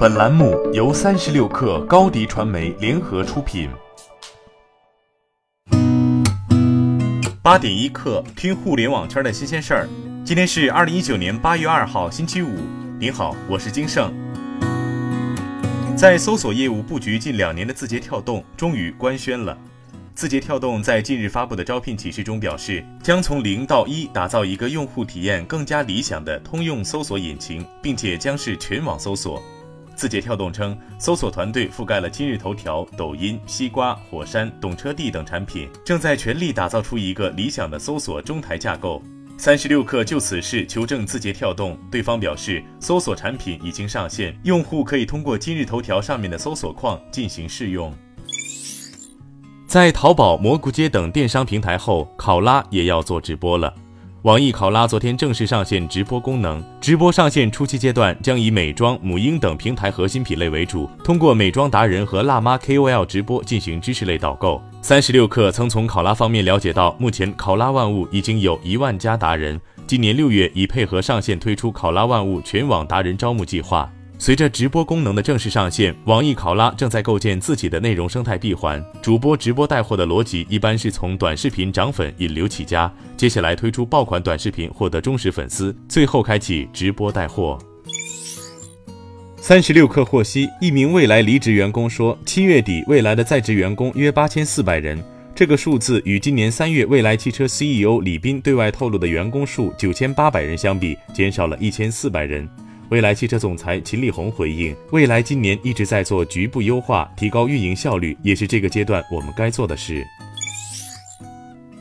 本栏目由三十六氪高低传媒联合出品。八点一刻，听互联网圈的新鲜事儿。今天是二零一九年八月二号，星期五。您好，我是金盛。在搜索业务布局近两年的字节跳动终于官宣了。字节跳动在近日发布的招聘启事中表示，将从零到一打造一个用户体验更加理想的通用搜索引擎，并且将是全网搜索。字节跳动称，搜索团队覆盖了今日头条、抖音、西瓜、火山、懂车帝等产品，正在全力打造出一个理想的搜索中台架构。三十六氪就此事求证字节跳动，对方表示，搜索产品已经上线，用户可以通过今日头条上面的搜索框进行试用。在淘宝、蘑菇街等电商平台后，考拉也要做直播了。网易考拉昨天正式上线直播功能。直播上线初期阶段将以美妆、母婴等平台核心品类为主，通过美妆达人和辣妈 KOL 直播进行知识类导购。三十六氪曾从考拉方面了解到，目前考拉万物已经有一万家达人，今年六月已配合上线推出考拉万物全网达人招募计划。随着直播功能的正式上线，网易考拉正在构建自己的内容生态闭环。主播直播带货的逻辑一般是从短视频涨粉引流起家，接下来推出爆款短视频获得忠实粉丝，最后开启直播带货。三十六氪获悉，一名未来离职员工说，七月底未来的在职员工约八千四百人，这个数字与今年三月未来汽车 CEO 李斌对外透露的员工数九千八百人相比，减少了一千四百人。未来汽车总裁秦力红回应：“未来今年一直在做局部优化，提高运营效率，也是这个阶段我们该做的事。”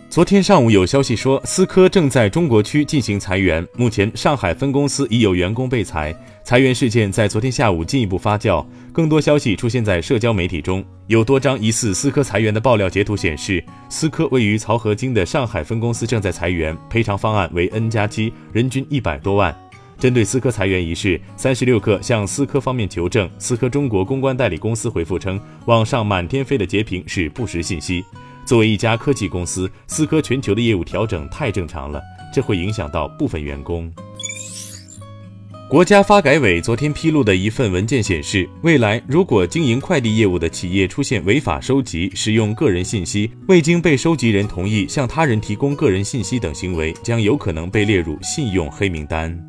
昨天上午有消息说，思科正在中国区进行裁员，目前上海分公司已有员工被裁。裁员事件在昨天下午进一步发酵，更多消息出现在社交媒体中，有多张疑似思科裁员的爆料截图显示，思科位于曹河泾的上海分公司正在裁员，赔偿方案为 N 加七，人均一百多万。针对思科裁员一事，三十六氪向思科方面求证，思科中国公关代理公司回复称，网上满天飞的截屏是不实信息。作为一家科技公司，思科全球的业务调整太正常了，这会影响到部分员工。国家发改委昨天披露的一份文件显示，未来如果经营快递业务的企业出现违法收集、使用个人信息、未经被收集人同意向他人提供个人信息等行为，将有可能被列入信用黑名单。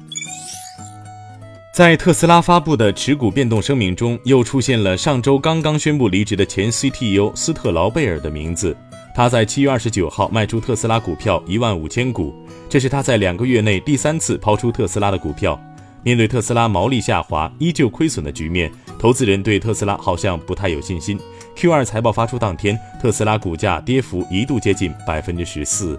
在特斯拉发布的持股变动声明中，又出现了上周刚刚宣布离职的前 CTO 斯特劳贝尔的名字。他在七月二十九号卖出特斯拉股票一万五千股，这是他在两个月内第三次抛出特斯拉的股票。面对特斯拉毛利下滑、依旧亏损的局面，投资人对特斯拉好像不太有信心。Q 二财报发出当天，特斯拉股价跌幅一度接近百分之十四。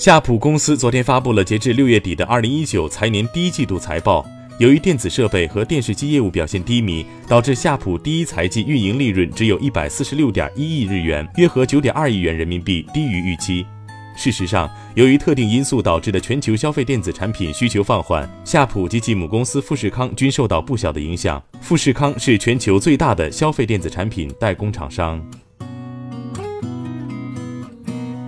夏普公司昨天发布了截至六月底的二零一九财年第一季度财报。由于电子设备和电视机业务表现低迷，导致夏普第一财季运营利润只有一百四十六点一亿日元，约合九点二亿元人民币，低于预期。事实上，由于特定因素导致的全球消费电子产品需求放缓，夏普及其母公司富士康均受到不小的影响。富士康是全球最大的消费电子产品代工厂商。